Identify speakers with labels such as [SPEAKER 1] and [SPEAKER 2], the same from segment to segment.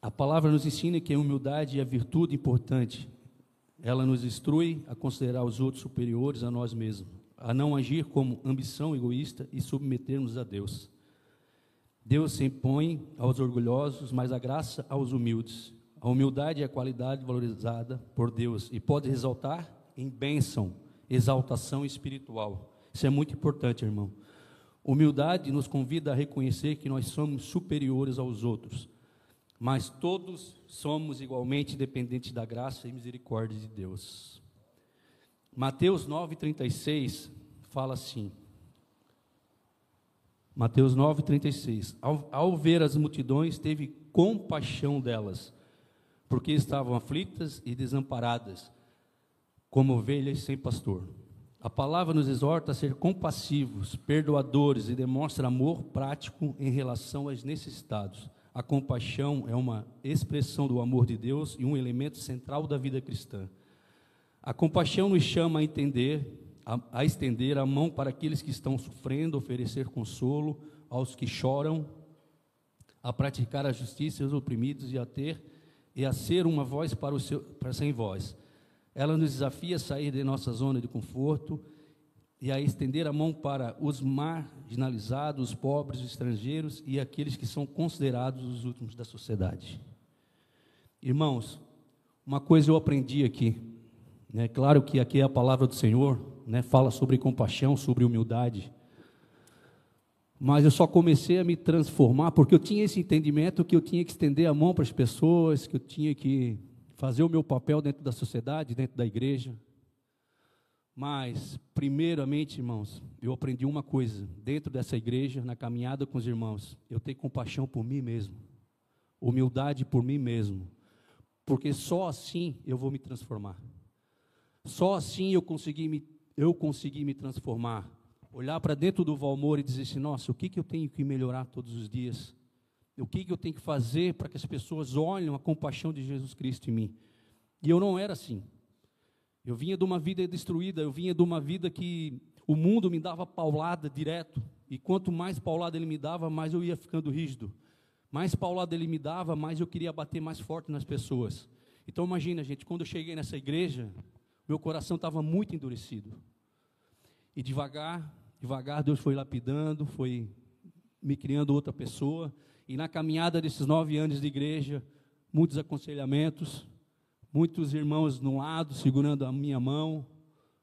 [SPEAKER 1] A palavra nos ensina que a humildade é a virtude importante. Ela nos instrui a considerar os outros superiores a nós mesmos, a não agir como ambição egoísta e submetermos a Deus. Deus se impõe aos orgulhosos, mas a graça aos humildes. A humildade é a qualidade valorizada por Deus e pode resultar em bênção, exaltação espiritual. Isso é muito importante, irmão. Humildade nos convida a reconhecer que nós somos superiores aos outros, mas todos somos igualmente dependentes da graça e misericórdia de Deus. Mateus 9,36 fala assim. Mateus 9,36. Ao, ao ver as multidões, teve compaixão delas, porque estavam aflitas e desamparadas, como ovelhas sem pastor. A palavra nos exorta a ser compassivos, perdoadores e demonstra amor prático em relação aos necessitados. A compaixão é uma expressão do amor de Deus e um elemento central da vida cristã. A compaixão nos chama a entender, a, a estender a mão para aqueles que estão sofrendo, oferecer consolo aos que choram, a praticar a justiça aos oprimidos e a ter e a ser uma voz para o seu para sem voz. Ela nos desafia a sair de nossa zona de conforto e a estender a mão para os marginalizados, os pobres, os estrangeiros e aqueles que são considerados os últimos da sociedade. Irmãos, uma coisa eu aprendi aqui, né? Claro que aqui é a palavra do Senhor, né? Fala sobre compaixão, sobre humildade. Mas eu só comecei a me transformar porque eu tinha esse entendimento que eu tinha que estender a mão para as pessoas, que eu tinha que fazer o meu papel dentro da sociedade, dentro da igreja. Mas, primeiramente, irmãos, eu aprendi uma coisa: dentro dessa igreja, na caminhada com os irmãos, eu tenho compaixão por mim mesmo, humildade por mim mesmo, porque só assim eu vou me transformar. Só assim eu consegui me, eu consegui me transformar. Olhar para dentro do Valmor e dizer assim: nossa, o que, que eu tenho que melhorar todos os dias? O que, que eu tenho que fazer para que as pessoas olhem a compaixão de Jesus Cristo em mim? E eu não era assim. Eu vinha de uma vida destruída, eu vinha de uma vida que o mundo me dava paulada direto. E quanto mais paulada ele me dava, mais eu ia ficando rígido. Mais paulada ele me dava, mais eu queria bater mais forte nas pessoas. Então imagina, gente, quando eu cheguei nessa igreja, meu coração estava muito endurecido. E devagar, devagar Deus foi lapidando, foi me criando outra pessoa. E na caminhada desses nove anos de igreja, muitos aconselhamentos, muitos irmãos no lado segurando a minha mão,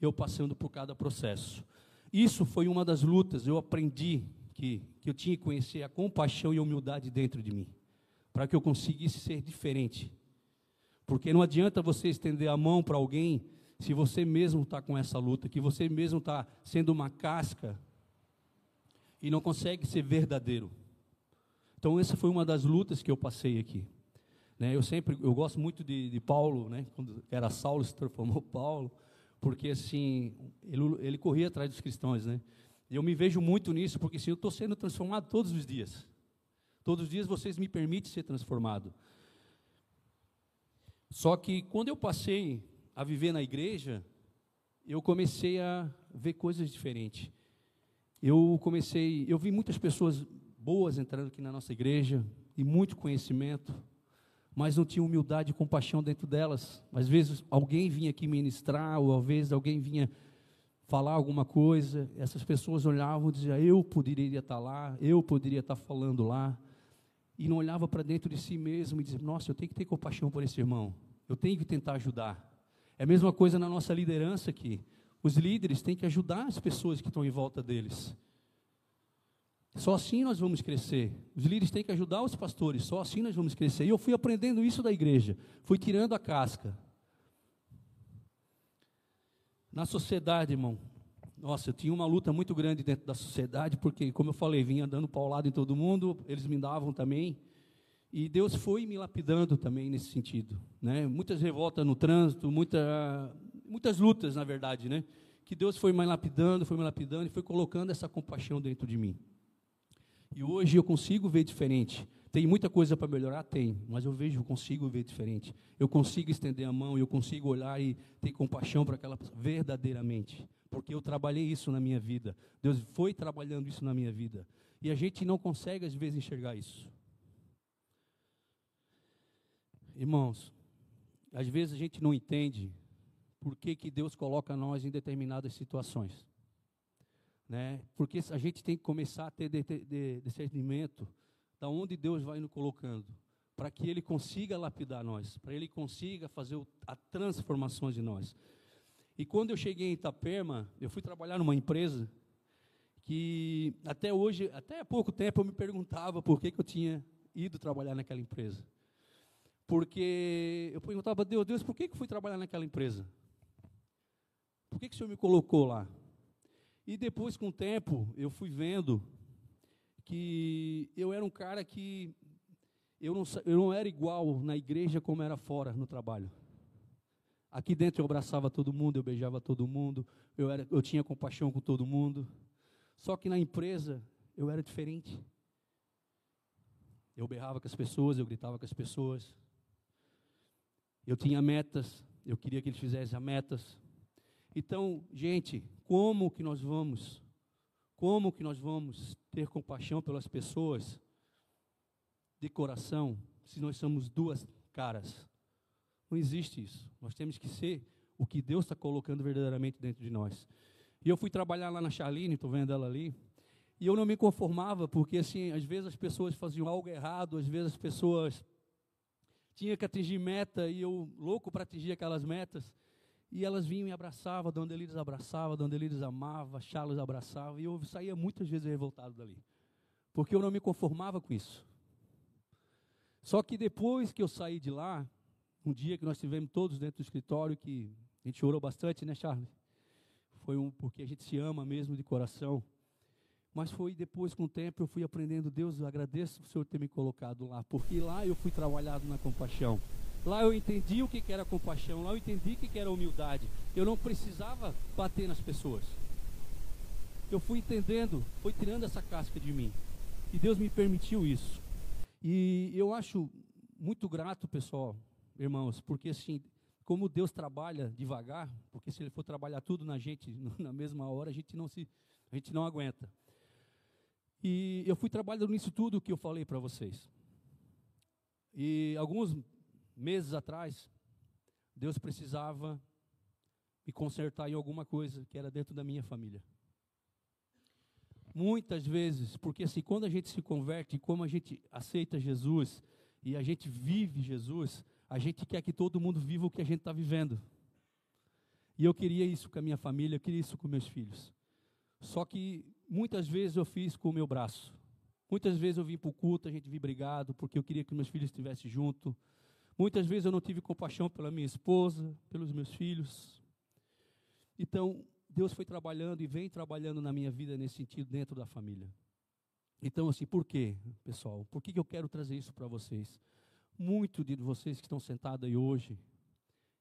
[SPEAKER 1] eu passando por cada processo. Isso foi uma das lutas, eu aprendi que, que eu tinha que conhecer a compaixão e a humildade dentro de mim, para que eu conseguisse ser diferente. Porque não adianta você estender a mão para alguém se você mesmo está com essa luta, que você mesmo está sendo uma casca e não consegue ser verdadeiro. Então essa foi uma das lutas que eu passei aqui. Né, eu sempre, eu gosto muito de, de, Paulo, né, quando era Saulo se transformou Paulo, porque assim ele, ele corria atrás dos cristãos, né? Eu me vejo muito nisso, porque assim, eu estou sendo transformado todos os dias. Todos os dias vocês me permitem ser transformado. Só que quando eu passei a viver na igreja, eu comecei a ver coisas diferentes. Eu comecei, eu vi muitas pessoas boas entrando aqui na nossa igreja e muito conhecimento, mas não tinha humildade e compaixão dentro delas. Às vezes alguém vinha aqui ministrar, ou às vezes alguém vinha falar alguma coisa, essas pessoas olhavam e diziam: Eu poderia estar lá, eu poderia estar falando lá. E não olhava para dentro de si mesmo e dizia: Nossa, eu tenho que ter compaixão por esse irmão, eu tenho que tentar ajudar. É a mesma coisa na nossa liderança aqui. Os líderes têm que ajudar as pessoas que estão em volta deles. Só assim nós vamos crescer. Os líderes têm que ajudar os pastores, só assim nós vamos crescer. E eu fui aprendendo isso da igreja, fui tirando a casca. Na sociedade, irmão, nossa, eu tinha uma luta muito grande dentro da sociedade, porque, como eu falei, vinha dando paulado em todo mundo, eles me davam também. E Deus foi me lapidando também nesse sentido. Né? Muitas revoltas no trânsito, muita, muitas lutas, na verdade, né? que Deus foi me lapidando, foi me lapidando e foi colocando essa compaixão dentro de mim. E hoje eu consigo ver diferente. Tem muita coisa para melhorar? Tem, mas eu vejo, eu consigo ver diferente. Eu consigo estender a mão, eu consigo olhar e ter compaixão para aquela pessoa, verdadeiramente. Porque eu trabalhei isso na minha vida. Deus foi trabalhando isso na minha vida. E a gente não consegue, às vezes, enxergar isso. irmãos, às vezes a gente não entende por que, que Deus coloca nós em determinadas situações. Né? Porque a gente tem que começar a ter de, de, discernimento da onde Deus vai nos colocando, para que Ele consiga lapidar nós, para Ele consiga fazer o, a transformação de nós. E quando eu cheguei em Itapema, eu fui trabalhar numa empresa que até hoje, até há pouco tempo, eu me perguntava por que, que eu tinha ido trabalhar naquela empresa. Porque eu perguntava, Deus, Deus, por que, que eu fui trabalhar naquela empresa? Por que, que o Senhor me colocou lá? E depois, com o tempo, eu fui vendo que eu era um cara que eu não, eu não era igual na igreja como era fora no trabalho. Aqui dentro eu abraçava todo mundo, eu beijava todo mundo, eu, era, eu tinha compaixão com todo mundo. Só que na empresa eu era diferente. Eu berrava com as pessoas, eu gritava com as pessoas. Eu tinha metas, eu queria que eles fizessem as metas. Então, gente, como que nós vamos, como que nós vamos ter compaixão pelas pessoas de coração se nós somos duas caras? Não existe isso. Nós temos que ser o que Deus está colocando verdadeiramente dentro de nós. E eu fui trabalhar lá na Charline, estou vendo ela ali, e eu não me conformava, porque assim, às vezes as pessoas faziam algo errado, às vezes as pessoas tinham que atingir meta, e eu louco para atingir aquelas metas, e elas vinham e abraçavam, Dona Elides abraçava, Dona Elides amava, Charles abraçava, e eu saía muitas vezes revoltado dali, porque eu não me conformava com isso. Só que depois que eu saí de lá, um dia que nós tivemos todos dentro do escritório, que a gente chorou bastante, né, Charles? Foi um porque a gente se ama mesmo de coração. Mas foi depois, com o tempo, eu fui aprendendo, Deus, eu agradeço o Senhor ter me colocado lá, porque lá eu fui trabalhado na compaixão. Lá eu entendi o que era compaixão, lá eu entendi o que era humildade. Eu não precisava bater nas pessoas. Eu fui entendendo, foi tirando essa casca de mim. E Deus me permitiu isso. E eu acho muito grato, pessoal, irmãos, porque assim, como Deus trabalha devagar, porque se Ele for trabalhar tudo na gente na mesma hora, a gente não se, a gente não aguenta. E eu fui trabalhando nisso tudo que eu falei para vocês. E alguns meses atrás, Deus precisava me consertar em alguma coisa que era dentro da minha família. Muitas vezes, porque assim, quando a gente se converte, como a gente aceita Jesus e a gente vive Jesus, a gente quer que todo mundo viva o que a gente está vivendo. E eu queria isso com a minha família, eu queria isso com meus filhos. Só que muitas vezes eu fiz com o meu braço. Muitas vezes eu vim para o culto, a gente vi brigado, porque eu queria que meus filhos estivessem junto. Muitas vezes eu não tive compaixão pela minha esposa, pelos meus filhos. Então, Deus foi trabalhando e vem trabalhando na minha vida nesse sentido dentro da família. Então, assim, por quê, pessoal? Por que, eu quero trazer isso para vocês? Muito de vocês que estão sentados aí hoje,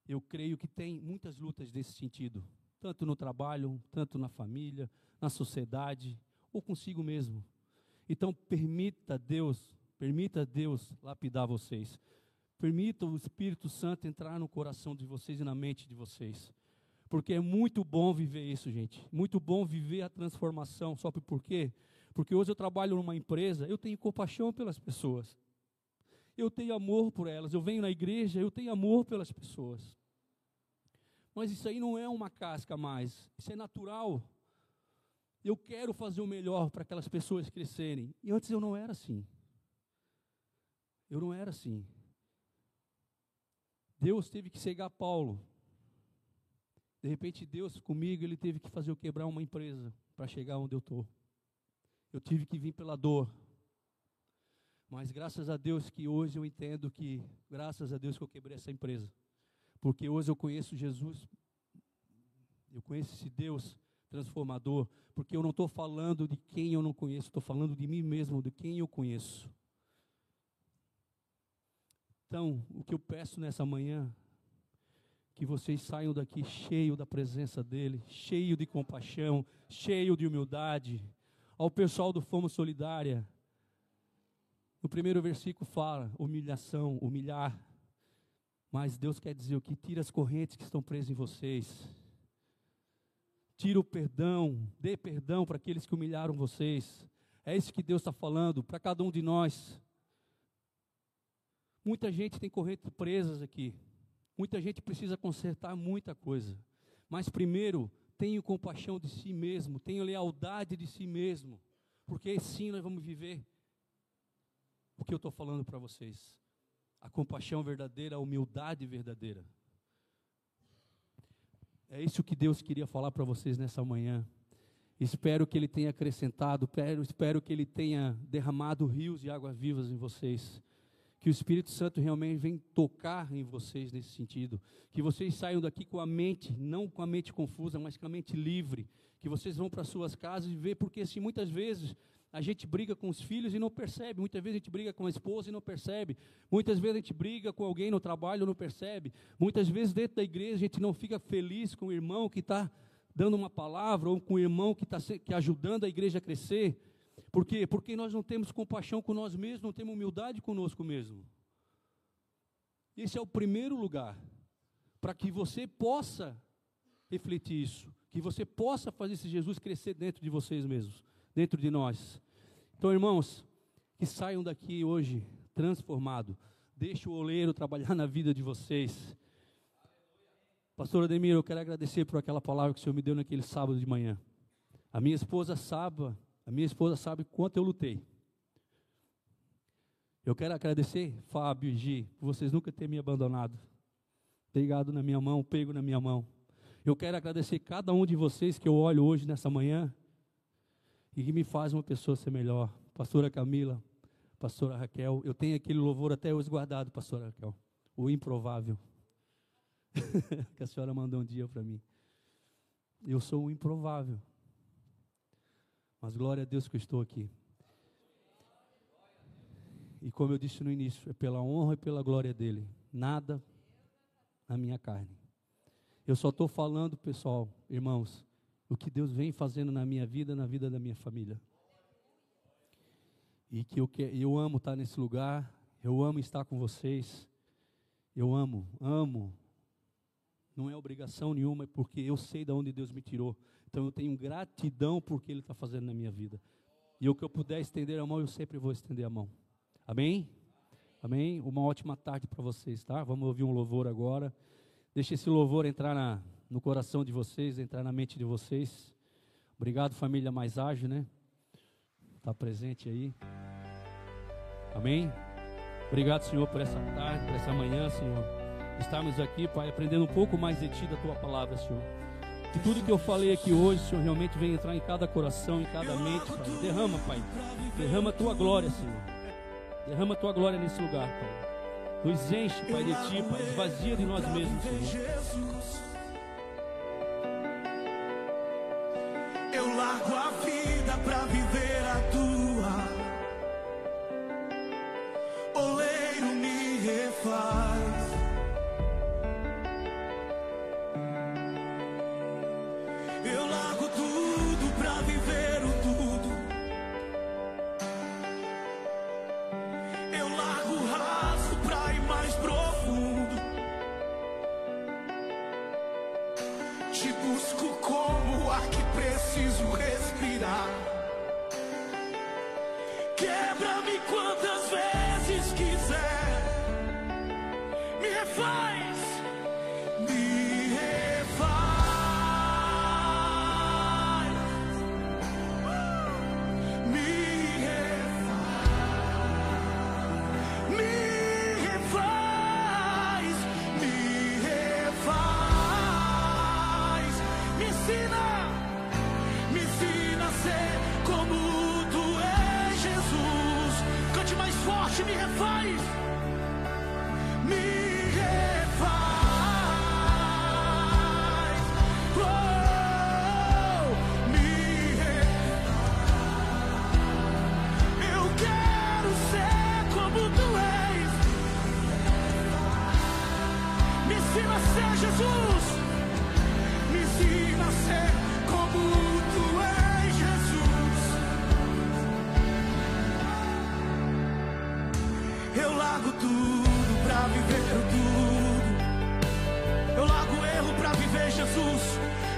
[SPEAKER 1] eu creio que tem muitas lutas desse sentido, tanto no trabalho, tanto na família, na sociedade ou consigo mesmo. Então, permita Deus, permita Deus lapidar vocês. Permita o Espírito Santo entrar no coração de vocês e na mente de vocês. Porque é muito bom viver isso, gente. Muito bom viver a transformação. Só por quê? Porque hoje eu trabalho numa empresa, eu tenho compaixão pelas pessoas. Eu tenho amor por elas. Eu venho na igreja, eu tenho amor pelas pessoas. Mas isso aí não é uma casca mais. Isso é natural. Eu quero fazer o melhor para aquelas pessoas crescerem. E antes eu não era assim. Eu não era assim. Deus teve que cegar Paulo. De repente, Deus comigo, ele teve que fazer eu quebrar uma empresa para chegar onde eu estou. Eu tive que vir pela dor. Mas graças a Deus que hoje eu entendo que, graças a Deus que eu quebrei essa empresa. Porque hoje eu conheço Jesus, eu conheço esse Deus transformador, porque eu não estou falando de quem eu não conheço, estou falando de mim mesmo, de quem eu conheço. Então, o que eu peço nessa manhã que vocês saiam daqui cheio da presença dele, cheio de compaixão, cheio de humildade. Ao pessoal do Fomos Solidária, no primeiro versículo fala humilhação, humilhar. Mas Deus quer dizer o que? Tira as correntes que estão presas em vocês. Tira o perdão, dê perdão para aqueles que humilharam vocês. É isso que Deus está falando para cada um de nós. Muita gente tem correntes presas aqui. Muita gente precisa consertar muita coisa. Mas primeiro, tenha compaixão de si mesmo, tenha lealdade de si mesmo. Porque assim nós vamos viver o que eu estou falando para vocês. A compaixão verdadeira, a humildade verdadeira. É isso que Deus queria falar para vocês nessa manhã. Espero que Ele tenha acrescentado, espero, que Ele tenha derramado rios de águas vivas em vocês. Que o Espírito Santo realmente venha tocar em vocês nesse sentido. Que vocês saiam daqui com a mente, não com a mente confusa, mas com a mente livre. Que vocês vão para suas casas e ver, porque assim, muitas vezes a gente briga com os filhos e não percebe. Muitas vezes a gente briga com a esposa e não percebe. Muitas vezes a gente briga com alguém no trabalho e não percebe. Muitas vezes dentro da igreja a gente não fica feliz com o irmão que está dando uma palavra ou com o irmão que está que ajudando a igreja a crescer. Por quê? Porque nós não temos compaixão com nós mesmos, não temos humildade conosco mesmo. Esse é o primeiro lugar para que você possa refletir isso, que você possa fazer esse Jesus crescer dentro de vocês mesmos, dentro de nós. Então, irmãos, que saiam daqui hoje transformado. Deixe o oleiro trabalhar na vida de vocês. Pastor Ademir, eu quero agradecer por aquela palavra que o Senhor me deu naquele sábado de manhã. A minha esposa sabe, a minha esposa sabe quanto eu lutei. Eu quero agradecer, Fábio e Gi, por vocês nunca terem me abandonado. Pegado na minha mão, pego na minha mão. Eu quero agradecer cada um de vocês que eu olho hoje nessa manhã e que me faz uma pessoa ser melhor. Pastora Camila, pastora Raquel, eu tenho aquele louvor até hoje guardado, pastora Raquel. O improvável. que a senhora mandou um dia para mim. Eu sou o improvável. Mas glória a Deus que eu estou aqui. E como eu disse no início, é pela honra e pela glória dele. Nada na minha carne. Eu só estou falando, pessoal, irmãos, o que Deus vem fazendo na minha vida, na vida da minha família. E que eu, eu amo estar nesse lugar, eu amo estar com vocês. Eu amo, amo não é obrigação nenhuma, é porque eu sei de onde Deus me tirou. Então eu tenho gratidão por que Ele está fazendo na minha vida. E o que eu puder estender a mão, eu sempre vou estender a mão. Amém? Amém? Uma ótima tarde para vocês, tá? Vamos ouvir um louvor agora. Deixe esse louvor entrar na, no coração de vocês, entrar na mente de vocês. Obrigado, família mais ágil, né? Está presente aí. Amém? Obrigado, Senhor, por essa tarde, por essa manhã, Senhor estarmos aqui, Pai, aprendendo um pouco mais de Ti, da Tua palavra, Senhor. Que tudo que eu falei aqui hoje, Senhor, realmente venha entrar em cada coração, em cada mente, Pai. Derrama, Pai. Derrama a Tua glória, Senhor. Derrama a Tua glória nesse lugar, Pai. Nos enche, Pai, de Ti, Pai. Esvazia de nós mesmos, Senhor.
[SPEAKER 2] Eu largo a vida pra viver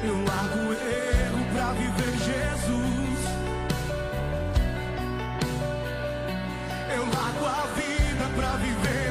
[SPEAKER 2] Eu largo o erro pra viver Jesus. Eu largo a vida pra viver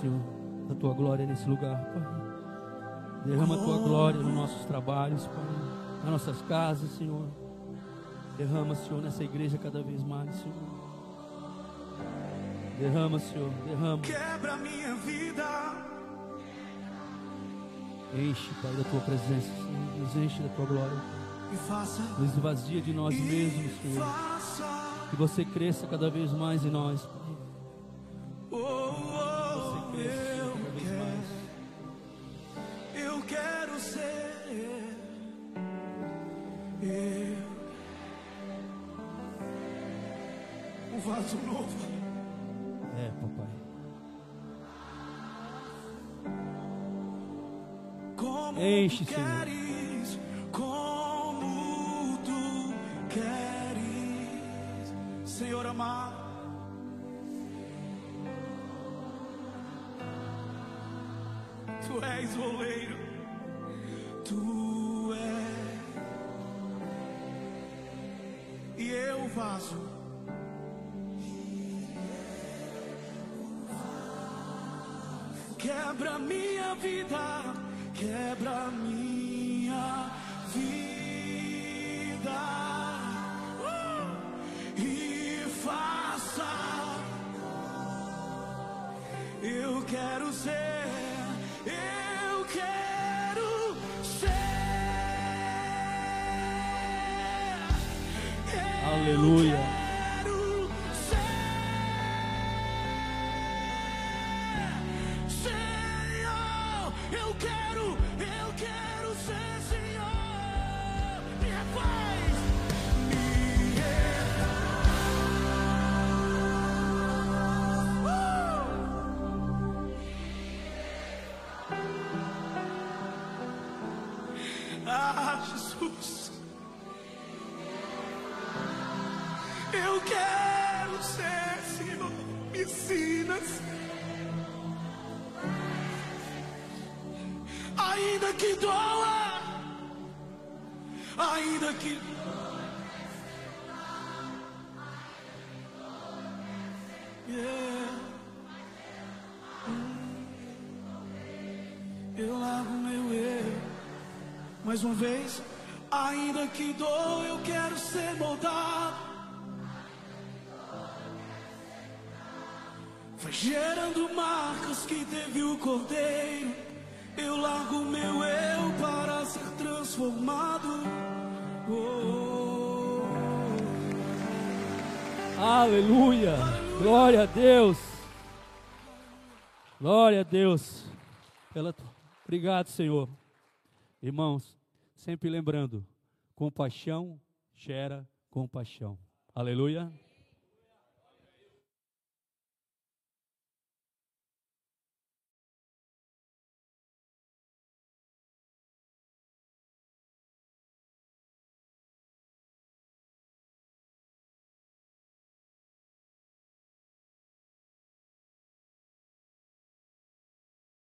[SPEAKER 1] Senhor, a tua glória nesse lugar, Pai. Derrama a tua glória nos nossos trabalhos, Pai. Nas nossas casas, Senhor. Derrama, Senhor, nessa igreja cada vez mais, Senhor. Derrama, Senhor, derrama.
[SPEAKER 2] Quebra minha vida.
[SPEAKER 1] Enche, Pai, da tua presença, Senhor. Nos enche da tua glória.
[SPEAKER 2] E faça.
[SPEAKER 1] Nos esvazia de nós mesmos, Senhor. Que você cresça cada vez mais em nós, Pai.
[SPEAKER 2] Eu. Um vaso novo.
[SPEAKER 1] É, papai.
[SPEAKER 2] Como
[SPEAKER 1] Enche, Senhor.
[SPEAKER 2] Quebra minha vida, quebra minha vida Uh! e faça. Eu quero ser, eu quero ser.
[SPEAKER 1] Aleluia.
[SPEAKER 2] Eu quero ser, Senhor. Me ensina. Ainda que doa, ainda que. Yeah. Eu largo meu eu. Mais uma vez, ainda que dou, eu quero ser moldado. Gerando marcas que teve o cordeiro. Eu largo meu eu para ser transformado. Oh,
[SPEAKER 1] Aleluia. Glória a Deus. Glória a Deus. Pela... Obrigado, Senhor. Irmãos, sempre lembrando, compaixão gera compaixão. Aleluia.